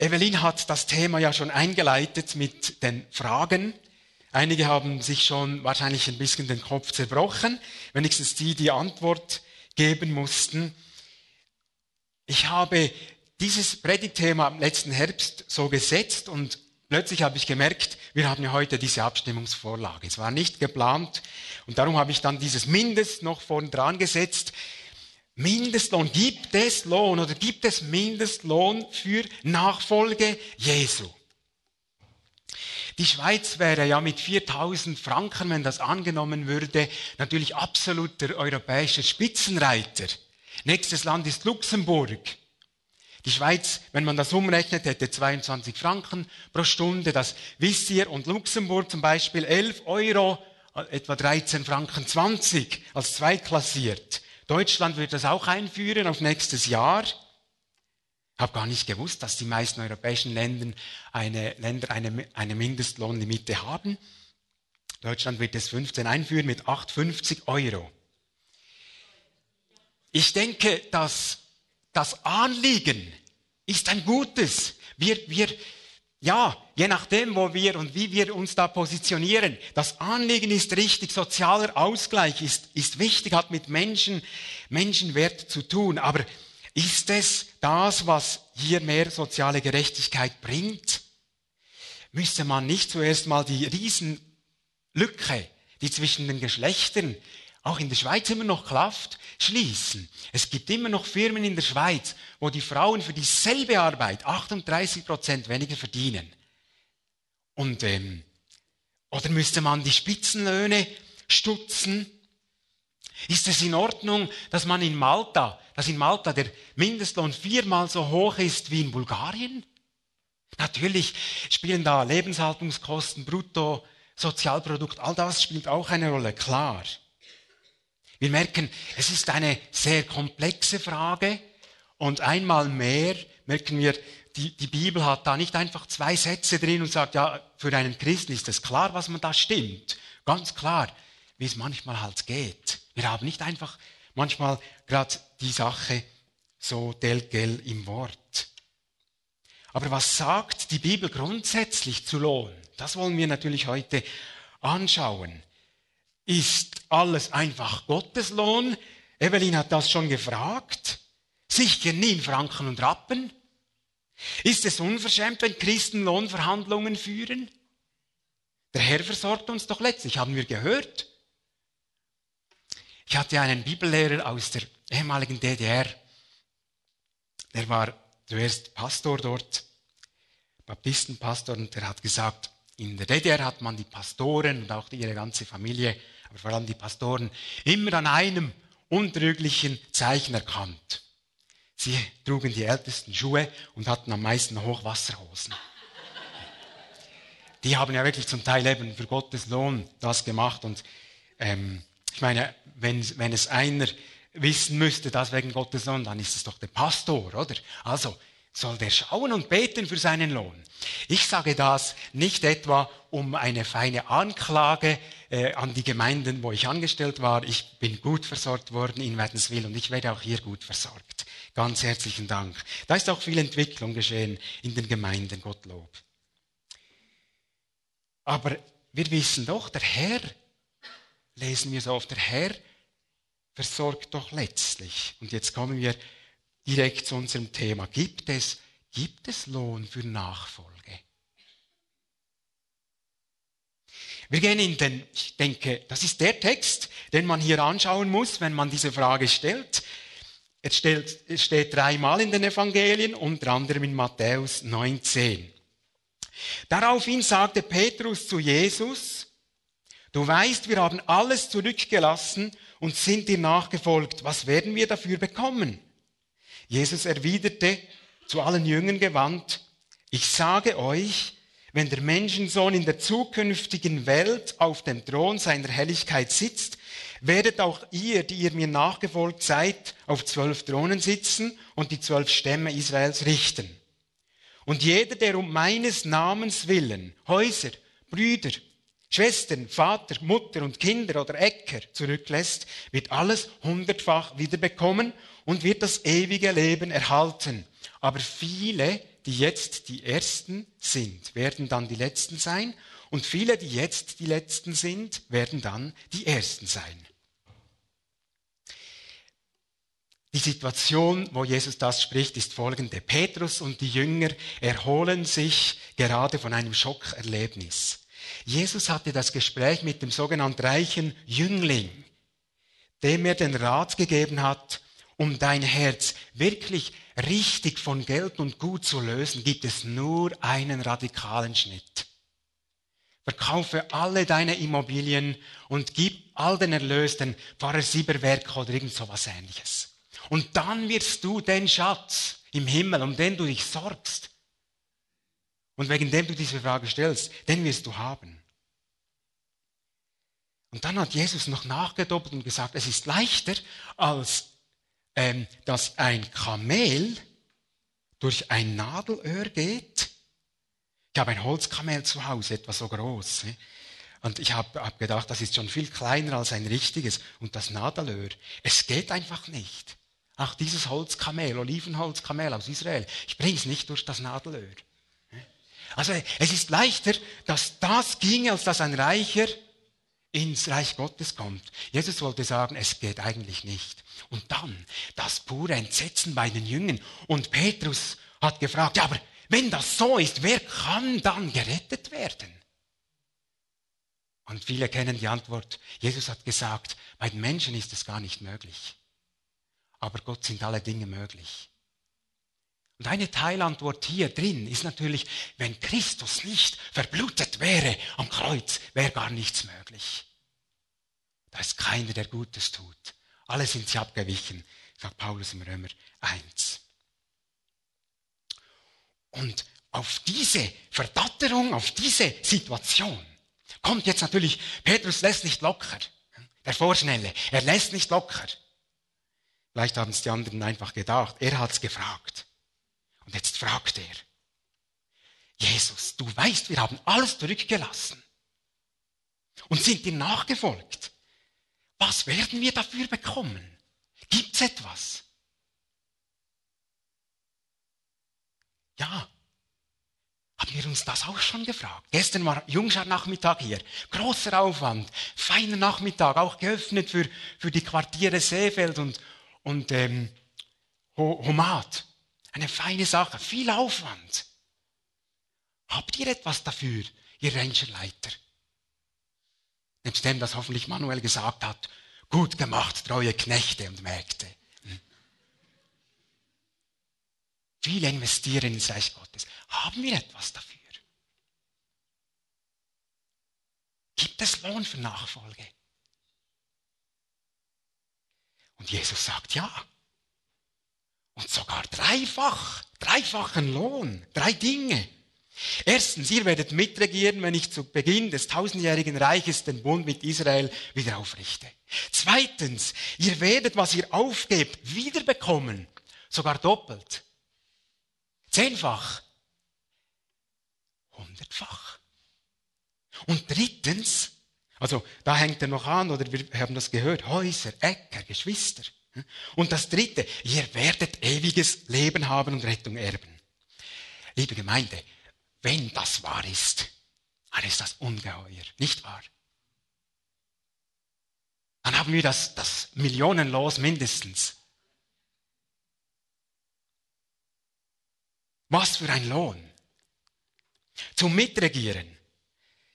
Evelyn hat das Thema ja schon eingeleitet mit den Fragen. Einige haben sich schon wahrscheinlich ein bisschen den Kopf zerbrochen, wenigstens die, die Antwort geben mussten. Ich habe dieses Predigtthema am letzten Herbst so gesetzt und plötzlich habe ich gemerkt, wir haben ja heute diese Abstimmungsvorlage. Es war nicht geplant und darum habe ich dann dieses Mindest noch vorn dran gesetzt. Mindestlohn, gibt es Lohn oder gibt es Mindestlohn für Nachfolge Jesu? Die Schweiz wäre ja mit 4000 Franken, wenn das angenommen würde, natürlich absoluter europäischer Spitzenreiter. Nächstes Land ist Luxemburg. Die Schweiz, wenn man das umrechnet, hätte 22 Franken pro Stunde. Das wisst ihr. Und Luxemburg zum Beispiel 11 Euro, etwa 13 Franken 20 als zweitklassiert. Deutschland wird das auch einführen auf nächstes Jahr. Ich habe gar nicht gewusst, dass die meisten europäischen Länder eine, Länder eine, eine Mindestlohnlimite haben. Deutschland wird es 15 einführen mit 8,50 Euro. Ich denke, dass das Anliegen ist ein gutes. Wir, wir, ja, je nachdem, wo wir und wie wir uns da positionieren. Das Anliegen ist richtig, sozialer Ausgleich ist, ist wichtig, hat mit Menschen, Menschenwert zu tun. Aber ist es das, was hier mehr soziale Gerechtigkeit bringt? Müsste man nicht zuerst mal die Riesenlücke, die zwischen den Geschlechtern auch in der Schweiz immer noch klafft, schließen. Es gibt immer noch Firmen in der Schweiz, wo die Frauen für dieselbe Arbeit 38 Prozent weniger verdienen. Und ähm, oder müsste man die Spitzenlöhne stutzen? Ist es in Ordnung, dass man in Malta, dass in Malta der Mindestlohn viermal so hoch ist wie in Bulgarien? Natürlich spielen da Lebenshaltungskosten, Brutto, Sozialprodukt, all das spielt auch eine Rolle, klar. Wir merken, es ist eine sehr komplexe Frage und einmal mehr merken wir, die, die Bibel hat da nicht einfach zwei Sätze drin und sagt, ja, für einen Christen ist es klar, was man da stimmt. Ganz klar, wie es manchmal halt geht. Wir haben nicht einfach manchmal gerade die Sache so delgel im Wort. Aber was sagt die Bibel grundsätzlich zu Lohn? Das wollen wir natürlich heute anschauen. Ist alles einfach Gottes Lohn? Evelyn hat das schon gefragt. Sicher nie in Franken und Rappen. Ist es unverschämt, wenn Christen Lohnverhandlungen führen? Der Herr versorgt uns doch letztlich, haben wir gehört. Ich hatte einen Bibellehrer aus der ehemaligen DDR. Der war zuerst Pastor dort, Baptistenpastor, und der hat gesagt, in der DDR hat man die Pastoren und auch ihre ganze Familie aber vor allem die Pastoren, immer an einem untrüglichen Zeichen erkannt. Sie trugen die ältesten Schuhe und hatten am meisten Hochwasserhosen. Die haben ja wirklich zum Teil eben für Gottes Lohn das gemacht. Und ähm, ich meine, wenn, wenn es einer wissen müsste, das wegen Gottes Lohn, dann ist es doch der Pastor, oder? Also soll der schauen und beten für seinen Lohn. Ich sage das nicht etwa um eine feine Anklage äh, an die Gemeinden, wo ich angestellt war. Ich bin gut versorgt worden in Wädenswil und ich werde auch hier gut versorgt. Ganz herzlichen Dank. Da ist auch viel Entwicklung geschehen in den Gemeinden, Gottlob. Aber wir wissen doch, der Herr, lesen wir so oft, der Herr versorgt doch letztlich. Und jetzt kommen wir direkt zu unserem Thema. Gibt es, gibt es Lohn für Nachfolge? Wir gehen in den, ich denke, das ist der Text, den man hier anschauen muss, wenn man diese Frage stellt. Es, steht dreimal in den Evangelien, unter anderem in Matthäus 19. Daraufhin sagte Petrus zu Jesus, du weißt, wir haben alles zurückgelassen und sind dir nachgefolgt. Was werden wir dafür bekommen? Jesus erwiderte zu allen Jüngern gewandt, ich sage euch, wenn der Menschensohn in der zukünftigen Welt auf dem Thron seiner Helligkeit sitzt, werdet auch ihr, die ihr mir nachgefolgt seid, auf zwölf Thronen sitzen und die zwölf Stämme Israels richten. Und jeder, der um meines Namens willen Häuser, Brüder, Schwestern, Vater, Mutter und Kinder oder Äcker zurücklässt, wird alles hundertfach wiederbekommen und wird das ewige Leben erhalten. Aber viele, die jetzt die Ersten sind, werden dann die Letzten sein. Und viele, die jetzt die Letzten sind, werden dann die Ersten sein. Die Situation, wo Jesus das spricht, ist folgende. Petrus und die Jünger erholen sich gerade von einem Schockerlebnis. Jesus hatte das Gespräch mit dem sogenannten reichen Jüngling, dem er den Rat gegeben hat, um dein Herz wirklich richtig von Geld und Gut zu lösen, gibt es nur einen radikalen Schnitt. Verkaufe alle deine Immobilien und gib all den Erlös den Pfarrer Sieberwerk oder irgend so was ähnliches. Und dann wirst du den Schatz im Himmel, um den du dich sorgst, und wegen dem du diese Frage stellst, den wirst du haben. Und dann hat Jesus noch nachgedoppelt und gesagt, es ist leichter, als ähm, dass ein Kamel durch ein Nadelöhr geht. Ich habe ein Holzkamel zu Hause, etwa so groß. Ne? Und ich habe hab gedacht, das ist schon viel kleiner als ein richtiges. Und das Nadelöhr, es geht einfach nicht. Ach, dieses Holzkamel, Olivenholzkamel aus Israel, ich bringe es nicht durch das Nadelöhr. Also es ist leichter, dass das ginge, als dass ein Reicher ins Reich Gottes kommt. Jesus wollte sagen, es geht eigentlich nicht. Und dann das pure Entsetzen bei den Jüngern. Und Petrus hat gefragt, ja, aber wenn das so ist, wer kann dann gerettet werden? Und viele kennen die Antwort. Jesus hat gesagt, bei den Menschen ist es gar nicht möglich. Aber Gott sind alle Dinge möglich. Und eine Teilantwort hier drin ist natürlich, wenn Christus nicht verblutet wäre am Kreuz, wäre gar nichts möglich. Da ist keiner, der Gutes tut. Alle sind sie abgewichen, sagt Paulus im Römer 1. Und auf diese Verdatterung, auf diese Situation kommt jetzt natürlich, Petrus lässt nicht locker. Der Vorschnelle, er lässt nicht locker. Vielleicht haben es die anderen einfach gedacht. Er hat es gefragt. Und jetzt fragt er, Jesus, du weißt, wir haben alles zurückgelassen und sind dir nachgefolgt. Was werden wir dafür bekommen? Gibt es etwas? Ja, haben wir uns das auch schon gefragt. Gestern war Jungschar-Nachmittag hier. Großer Aufwand, feiner Nachmittag, auch geöffnet für, für die Quartiere Seefeld und, und ähm, Homat. Eine feine Sache, viel Aufwand. Habt ihr etwas dafür, ihr Rangerleiter? Nebst dem, das hoffentlich Manuel gesagt hat, gut gemacht, treue Knechte und Mägde. Hm? Viel investieren ins Reich Gottes. Haben wir etwas dafür? Gibt es Lohn für Nachfolge? Und Jesus sagt ja. Und sogar dreifach, dreifachen Lohn, drei Dinge. Erstens, ihr werdet mitregieren, wenn ich zu Beginn des tausendjährigen Reiches den Bund mit Israel wieder aufrichte. Zweitens, ihr werdet, was ihr aufgebt, wiederbekommen, sogar doppelt. Zehnfach, hundertfach. Und drittens, also da hängt er noch an, oder wir haben das gehört, Häuser, Äcker, Geschwister. Und das Dritte, ihr werdet ewiges Leben haben und Rettung erben. Liebe Gemeinde, wenn das wahr ist, dann ist das ungeheuer, nicht wahr? Dann haben wir das, das Millionenlos mindestens. Was für ein Lohn. Zum Mitregieren.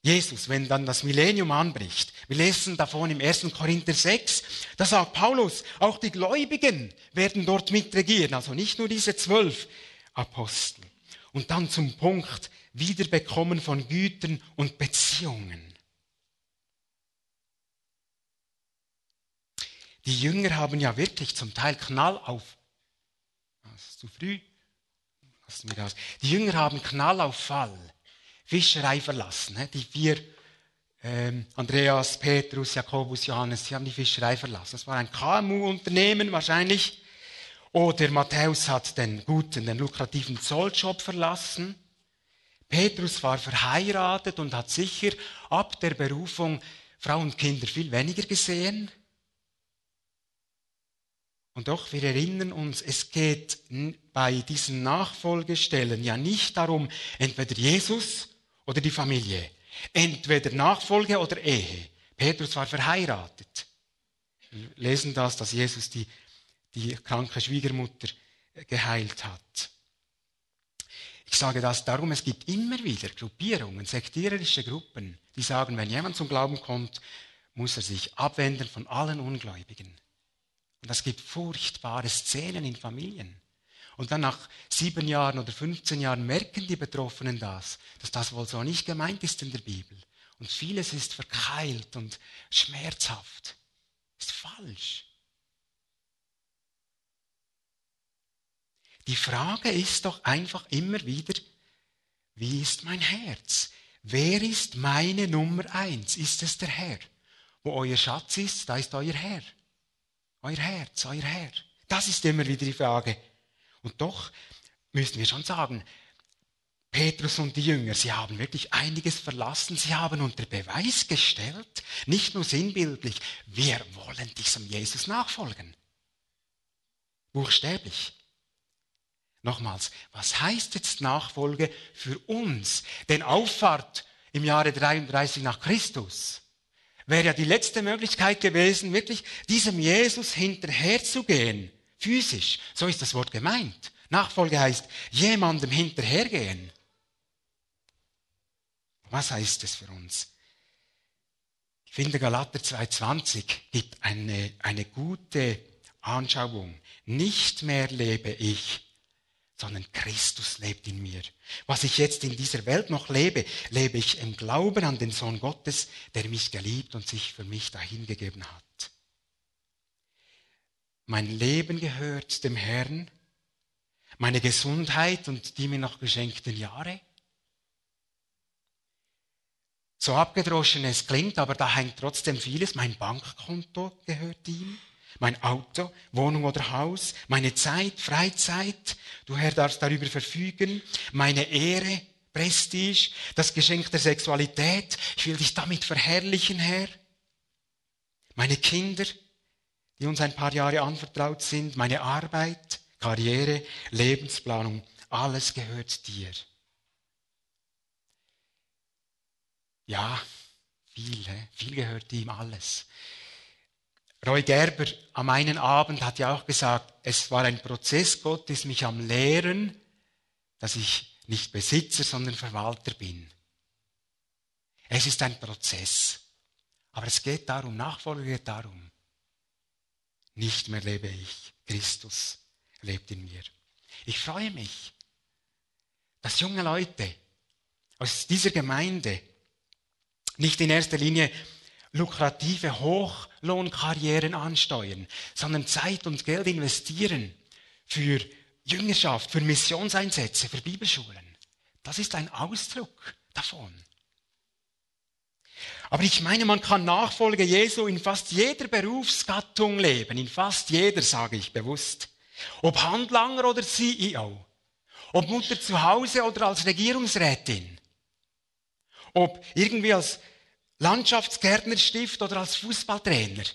Jesus, wenn dann das Millennium anbricht. Wir lesen davon im 1. Korinther 6. Da sagt Paulus, auch die Gläubigen werden dort mitregieren. Also nicht nur diese zwölf Apostel. Und dann zum Punkt Wiederbekommen von Gütern und Beziehungen. Die Jünger haben ja wirklich zum Teil Knall auf. Das ist zu früh. Die Jünger haben Knall auf Fall Fischerei verlassen. Die vier, ähm, Andreas, Petrus, Jakobus, Johannes, sie haben die Fischerei verlassen. Das war ein KMU-Unternehmen wahrscheinlich. Oder Matthäus hat den guten, den lukrativen Zolljob verlassen. Petrus war verheiratet und hat sicher ab der Berufung Frau und Kinder viel weniger gesehen. Und doch, wir erinnern uns, es geht bei diesen Nachfolgestellen ja nicht darum, entweder Jesus oder die Familie, entweder Nachfolge oder Ehe. Petrus war verheiratet. Wir lesen das, dass Jesus die, die kranke Schwiegermutter geheilt hat. Ich sage das darum, es gibt immer wieder Gruppierungen, sektiererische Gruppen, die sagen, wenn jemand zum Glauben kommt, muss er sich abwenden von allen Ungläubigen. Und das gibt furchtbare Szenen in Familien. Und dann nach sieben Jahren oder 15 Jahren merken die Betroffenen das, dass das wohl so nicht gemeint ist in der Bibel. Und vieles ist verkeilt und schmerzhaft. Ist falsch. Die Frage ist doch einfach immer wieder, wie ist mein Herz? Wer ist meine Nummer eins? Ist es der Herr? Wo euer Schatz ist, da ist euer Herr. Euer Herz, euer Herr. Das ist immer wieder die Frage. Und doch müssen wir schon sagen, Petrus und die Jünger, sie haben wirklich einiges verlassen. Sie haben unter Beweis gestellt, nicht nur sinnbildlich, wir wollen diesem Jesus nachfolgen. Buchstäblich. Nochmals, was heißt jetzt Nachfolge für uns? Denn Auffahrt im Jahre 33 nach Christus wäre ja die letzte Möglichkeit gewesen, wirklich diesem Jesus hinterherzugehen. Physisch. So ist das Wort gemeint. Nachfolge heißt jemandem hinterhergehen. Was heißt es für uns? Ich finde, Galater 2,20 gibt eine, eine gute Anschauung. Nicht mehr lebe ich, sondern Christus lebt in mir. Was ich jetzt in dieser Welt noch lebe, lebe ich im Glauben an den Sohn Gottes, der mich geliebt und sich für mich dahingegeben hat. Mein Leben gehört dem Herrn, meine Gesundheit und die mir noch geschenkten Jahre. So abgedroschen es klingt, aber da hängt trotzdem vieles. Mein Bankkonto gehört ihm mein Auto, Wohnung oder Haus, meine Zeit, Freizeit. Du Herr darfst darüber verfügen, meine Ehre, Prestige, das Geschenk der Sexualität. Ich will dich damit verherrlichen, Herr. Meine Kinder, die uns ein paar Jahre anvertraut sind, meine Arbeit, Karriere, Lebensplanung, alles gehört dir. Ja, viel, viel gehört ihm alles. Roy Gerber am einen Abend hat ja auch gesagt, es war ein Prozess Gottes, mich am Lehren, dass ich nicht Besitzer, sondern Verwalter bin. Es ist ein Prozess. Aber es geht darum, Nachfolge geht darum. Nicht mehr lebe ich, Christus lebt in mir. Ich freue mich, dass junge Leute aus dieser Gemeinde nicht in erster Linie lukrative Hochlohnkarrieren ansteuern, sondern Zeit und Geld investieren für Jüngerschaft, für Missionseinsätze, für Bibelschulen. Das ist ein Ausdruck davon. Aber ich meine, man kann Nachfolge Jesu in fast jeder Berufsgattung leben, in fast jeder, sage ich bewusst. Ob Handlanger oder CEO, ob Mutter zu Hause oder als Regierungsrätin, ob irgendwie als Landschaftsgärtnerstift oder als Fußballtrainer.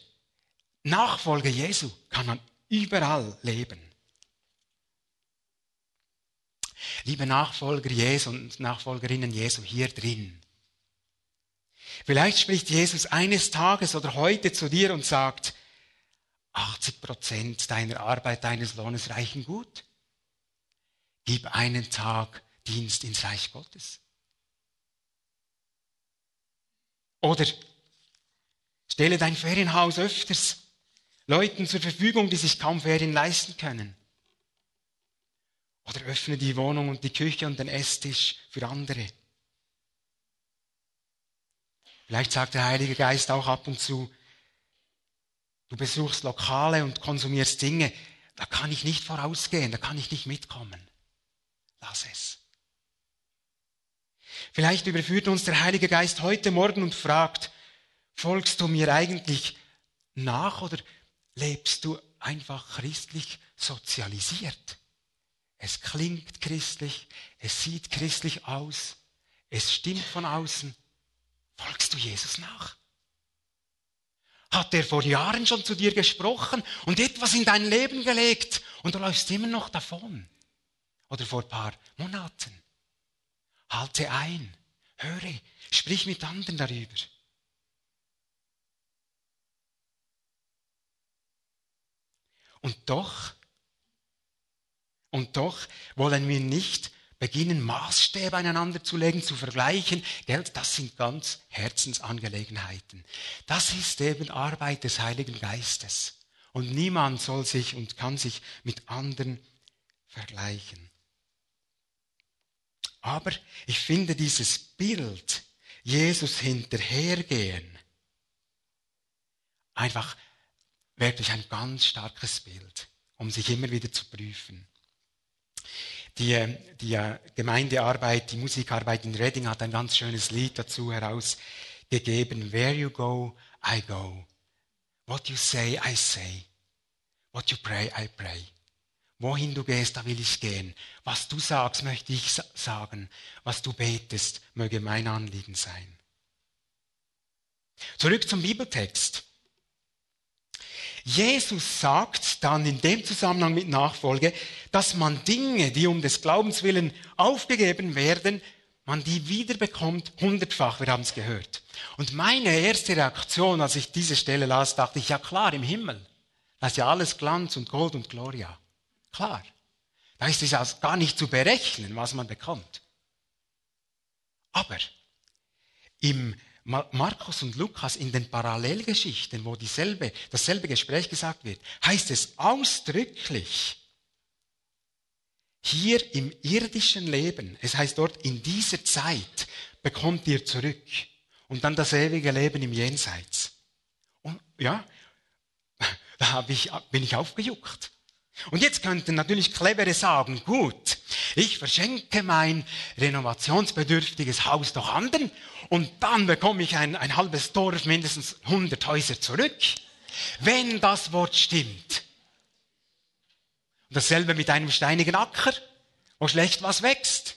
Nachfolge Jesu kann man überall leben. Liebe Nachfolger Jesu und Nachfolgerinnen Jesu hier drin. Vielleicht spricht Jesus eines Tages oder heute zu dir und sagt, 80 Prozent deiner Arbeit, deines Lohnes reichen gut. Gib einen Tag Dienst ins Reich Gottes. Oder stelle dein Ferienhaus öfters Leuten zur Verfügung, die sich kaum Ferien leisten können. Oder öffne die Wohnung und die Küche und den Esstisch für andere. Vielleicht sagt der Heilige Geist auch ab und zu, du besuchst Lokale und konsumierst Dinge, da kann ich nicht vorausgehen, da kann ich nicht mitkommen. Lass es. Vielleicht überführt uns der Heilige Geist heute Morgen und fragt, folgst du mir eigentlich nach oder lebst du einfach christlich sozialisiert? Es klingt christlich, es sieht christlich aus, es stimmt von außen. Folgst du Jesus nach? Hat er vor Jahren schon zu dir gesprochen und etwas in dein Leben gelegt und du läufst immer noch davon? Oder vor ein paar Monaten? Halte ein, höre, sprich mit anderen darüber. Und doch, und doch wollen wir nicht beginnen, Maßstäbe aneinander zu legen, zu vergleichen. Geld, das sind ganz Herzensangelegenheiten. Das ist eben Arbeit des Heiligen Geistes. Und niemand soll sich und kann sich mit anderen vergleichen. Aber ich finde dieses Bild, Jesus hinterhergehen, einfach wirklich ein ganz starkes Bild, um sich immer wieder zu prüfen. Die, die Gemeindearbeit, die Musikarbeit in Reading hat ein ganz schönes Lied dazu herausgegeben. Where you go, I go. What you say, I say. What you pray, I pray. Wohin du gehst, da will ich gehen. Was du sagst, möchte ich sagen. Was du betest, möge mein Anliegen sein. Zurück zum Bibeltext. Jesus sagt dann in dem Zusammenhang mit Nachfolge, dass man Dinge, die um des Glaubens willen aufgegeben werden, man die wiederbekommt hundertfach. Wir haben es gehört. Und meine erste Reaktion, als ich diese Stelle las, dachte ich, ja klar, im Himmel. Das ist ja alles Glanz und Gold und Gloria. Klar. Da ist es also gar nicht zu berechnen, was man bekommt. Aber im Markus und Lukas in den Parallelgeschichten, wo dieselbe, dasselbe Gespräch gesagt wird, heißt es ausdrücklich, hier im irdischen Leben, es heißt dort, in dieser Zeit bekommt ihr zurück und dann das ewige Leben im Jenseits. Und ja, da ich, bin ich aufgejuckt. Und jetzt könnten natürlich Clevere sagen, gut, ich verschenke mein renovationsbedürftiges Haus doch anderen und dann bekomme ich ein, ein halbes Dorf, mindestens 100 Häuser zurück, wenn das Wort stimmt. Und dasselbe mit einem steinigen Acker, wo schlecht was wächst.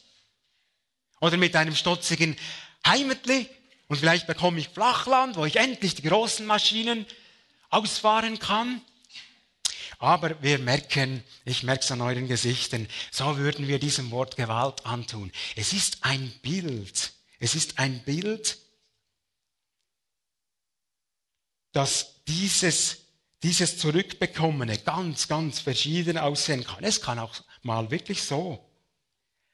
Oder mit einem stotzigen Heimatli und vielleicht bekomme ich Flachland, wo ich endlich die großen Maschinen ausfahren kann. Aber wir merken, ich merke es an euren Gesichtern, so würden wir diesem Wort Gewalt antun. Es ist ein Bild. Es ist ein Bild, dass dieses, dieses Zurückbekommene ganz, ganz verschieden aussehen kann. Es kann auch mal wirklich so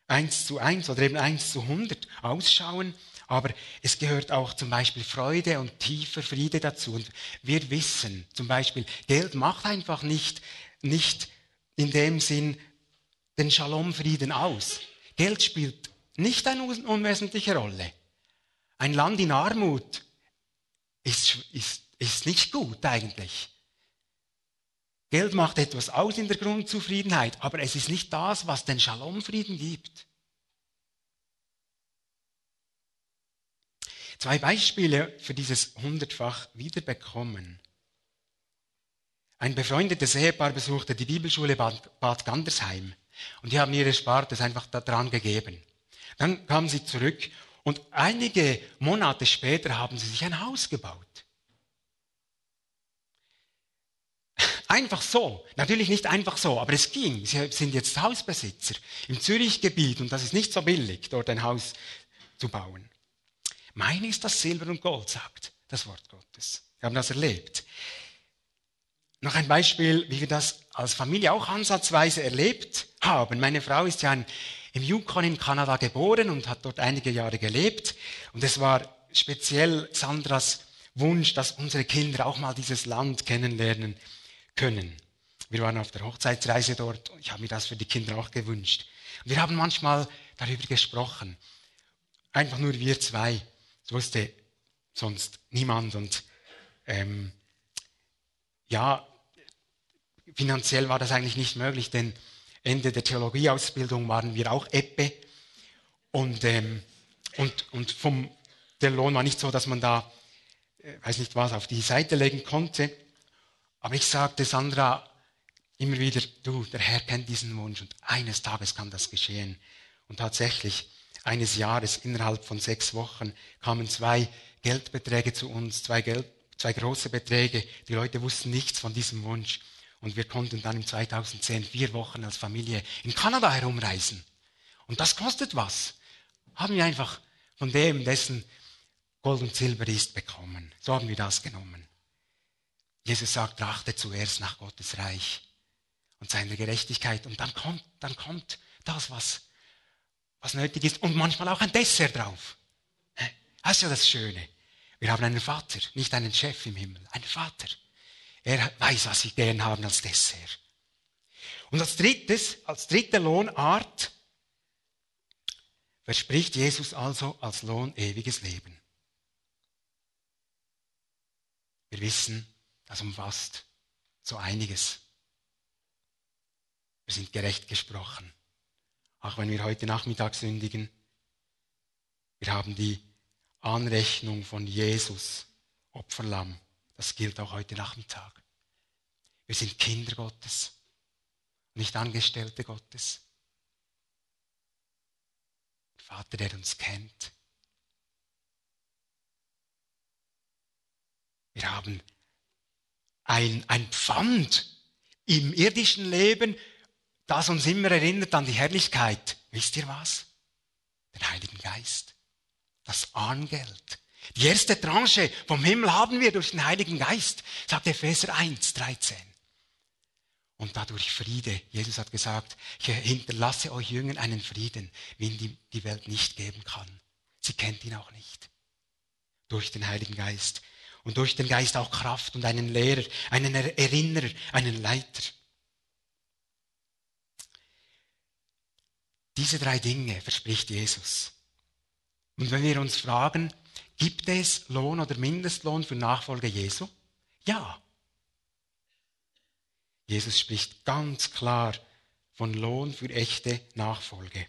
eins zu eins oder eben eins zu hundert ausschauen. Aber es gehört auch zum Beispiel Freude und tiefer Friede dazu. Und wir wissen zum Beispiel, Geld macht einfach nicht, nicht in dem Sinn den Shalom-Frieden aus. Geld spielt nicht eine unwesentliche Rolle. Ein Land in Armut ist, ist, ist nicht gut eigentlich. Geld macht etwas aus in der Grundzufriedenheit, aber es ist nicht das, was den Shalom-Frieden gibt. Zwei Beispiele für dieses hundertfach Wiederbekommen. Ein befreundetes Ehepaar besuchte die Bibelschule Bad, Gandersheim und die haben ihre Spartes einfach daran gegeben. Dann kamen sie zurück und einige Monate später haben sie sich ein Haus gebaut. Einfach so. Natürlich nicht einfach so, aber es ging. Sie sind jetzt Hausbesitzer im Zürichgebiet und das ist nicht so billig, dort ein Haus zu bauen. Mein ist das Silber und Gold, sagt das Wort Gottes. Wir haben das erlebt. Noch ein Beispiel, wie wir das als Familie auch ansatzweise erlebt haben. Meine Frau ist ja im Yukon in Kanada geboren und hat dort einige Jahre gelebt. Und es war speziell Sandras Wunsch, dass unsere Kinder auch mal dieses Land kennenlernen können. Wir waren auf der Hochzeitsreise dort und ich habe mir das für die Kinder auch gewünscht. Und wir haben manchmal darüber gesprochen. Einfach nur wir zwei. Das wusste sonst niemand. Und ähm, ja, finanziell war das eigentlich nicht möglich, denn Ende der Theologieausbildung waren wir auch Eppe. Und, ähm, und, und vom, der Lohn war nicht so, dass man da, äh, weiß nicht was, auf die Seite legen konnte. Aber ich sagte Sandra immer wieder, du, der Herr kennt diesen Wunsch und eines Tages kann das geschehen. Und tatsächlich, eines Jahres, innerhalb von sechs Wochen, kamen zwei Geldbeträge zu uns, zwei Geld, zwei große Beträge. Die Leute wussten nichts von diesem Wunsch. Und wir konnten dann im 2010 vier Wochen als Familie in Kanada herumreisen. Und das kostet was. Haben wir einfach von dem, dessen Gold und Silber ist, bekommen. So haben wir das genommen. Jesus sagt, trachte zuerst nach Gottes Reich und seiner Gerechtigkeit. Und dann kommt, dann kommt das, was, was nötig ist. Und manchmal auch ein Dessert drauf. Das ist ja das Schöne. Wir haben einen Vater, nicht einen Chef im Himmel, einen Vater. Er weiß, was sie gern haben als Dessert. Und als drittes, als dritte Lohnart verspricht Jesus also als Lohn ewiges Leben. Wir wissen, das umfasst so einiges. Wir sind gerecht gesprochen. Auch wenn wir heute Nachmittag sündigen, wir haben die Anrechnung von Jesus, Opferlamm. Das gilt auch heute Nachmittag. Wir sind Kinder Gottes, nicht Angestellte Gottes. Vater, der uns kennt. Wir haben ein, ein Pfand im irdischen Leben, das uns immer erinnert an die Herrlichkeit. Wisst ihr was? Den Heiligen Geist. Das Angeld. Die erste Tranche vom Himmel haben wir durch den Heiligen Geist, sagt Epheser 1, 13. Und dadurch Friede. Jesus hat gesagt, ich hinterlasse euch Jüngern einen Frieden, wie ihn die, die Welt nicht geben kann. Sie kennt ihn auch nicht. Durch den Heiligen Geist und durch den Geist auch Kraft und einen Lehrer, einen Erinnerer, einen Leiter. Diese drei Dinge verspricht Jesus. Und wenn wir uns fragen, gibt es Lohn oder Mindestlohn für Nachfolge Jesu? Ja. Jesus spricht ganz klar von Lohn für echte Nachfolge.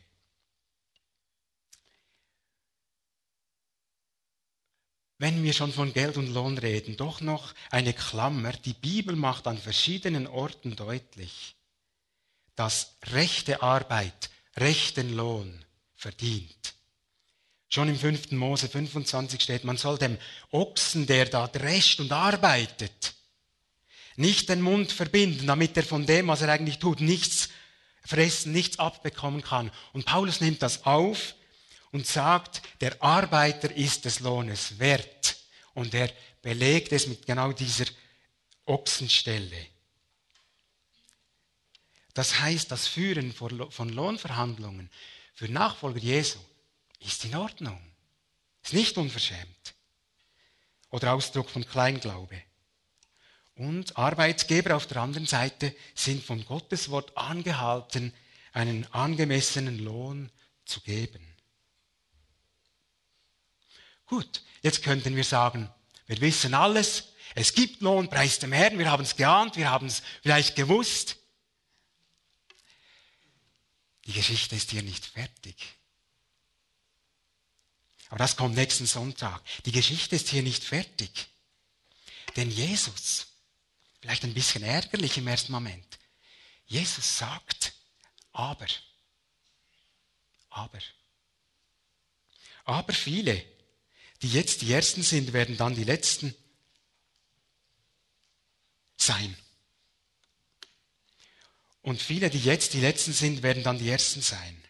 wenn wir schon von Geld und Lohn reden, doch noch eine Klammer. Die Bibel macht an verschiedenen Orten deutlich, dass rechte Arbeit rechten Lohn verdient. Schon im 5. Mose 25 steht, man soll dem Ochsen, der da drescht und arbeitet, nicht den Mund verbinden, damit er von dem, was er eigentlich tut, nichts fressen, nichts abbekommen kann. Und Paulus nimmt das auf und sagt, der Arbeiter ist des Lohnes wert. Und er belegt es mit genau dieser Ochsenstelle. Das heißt, das Führen von Lohnverhandlungen für Nachfolger Jesu ist in Ordnung. Ist nicht unverschämt. Oder Ausdruck von Kleinglaube. Und Arbeitsgeber auf der anderen Seite sind von Gottes Wort angehalten, einen angemessenen Lohn zu geben. Gut, jetzt könnten wir sagen, wir wissen alles, es gibt Lohn, preis dem Herrn, wir haben es geahnt, wir haben es vielleicht gewusst. Die Geschichte ist hier nicht fertig. Aber das kommt nächsten Sonntag. Die Geschichte ist hier nicht fertig. Denn Jesus, vielleicht ein bisschen ärgerlich im ersten Moment, Jesus sagt, aber, aber, aber viele, die jetzt die Ersten sind, werden dann die Letzten sein. Und viele, die jetzt die Letzten sind, werden dann die Ersten sein.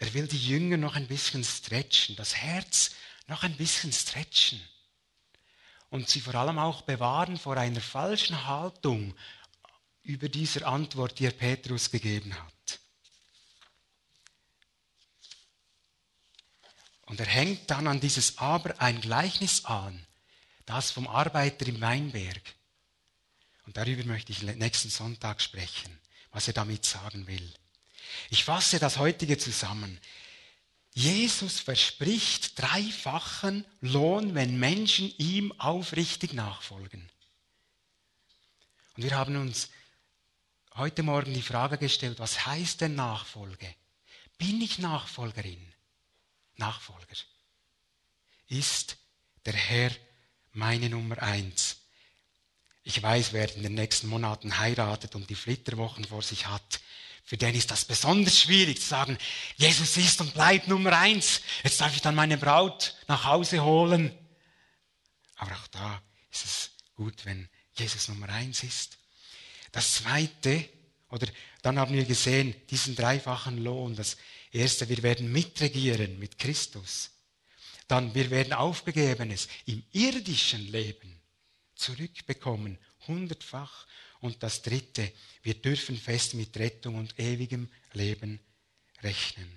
Er will die Jünger noch ein bisschen stretchen, das Herz noch ein bisschen stretchen und sie vor allem auch bewahren vor einer falschen Haltung über dieser Antwort, die er Petrus gegeben hat. Und er hängt dann an dieses Aber ein Gleichnis an, das vom Arbeiter im Weinberg. Und darüber möchte ich nächsten Sonntag sprechen, was er damit sagen will. Ich fasse das heutige zusammen. Jesus verspricht dreifachen Lohn, wenn Menschen ihm aufrichtig nachfolgen. Und wir haben uns heute Morgen die Frage gestellt, was heißt denn Nachfolge? Bin ich Nachfolgerin? Nachfolger. Ist der Herr meine Nummer eins? Ich weiß, wer in den nächsten Monaten heiratet und die Flitterwochen vor sich hat, für den ist das besonders schwierig zu sagen, Jesus ist und bleibt Nummer eins. Jetzt darf ich dann meine Braut nach Hause holen. Aber auch da ist es gut, wenn Jesus Nummer eins ist. Das zweite, oder dann haben wir gesehen, diesen dreifachen Lohn. Das erste, wir werden mitregieren mit Christus. Dann, wir werden Aufgegebenes im irdischen Leben zurückbekommen, hundertfach. Und das dritte, wir dürfen fest mit Rettung und ewigem Leben rechnen.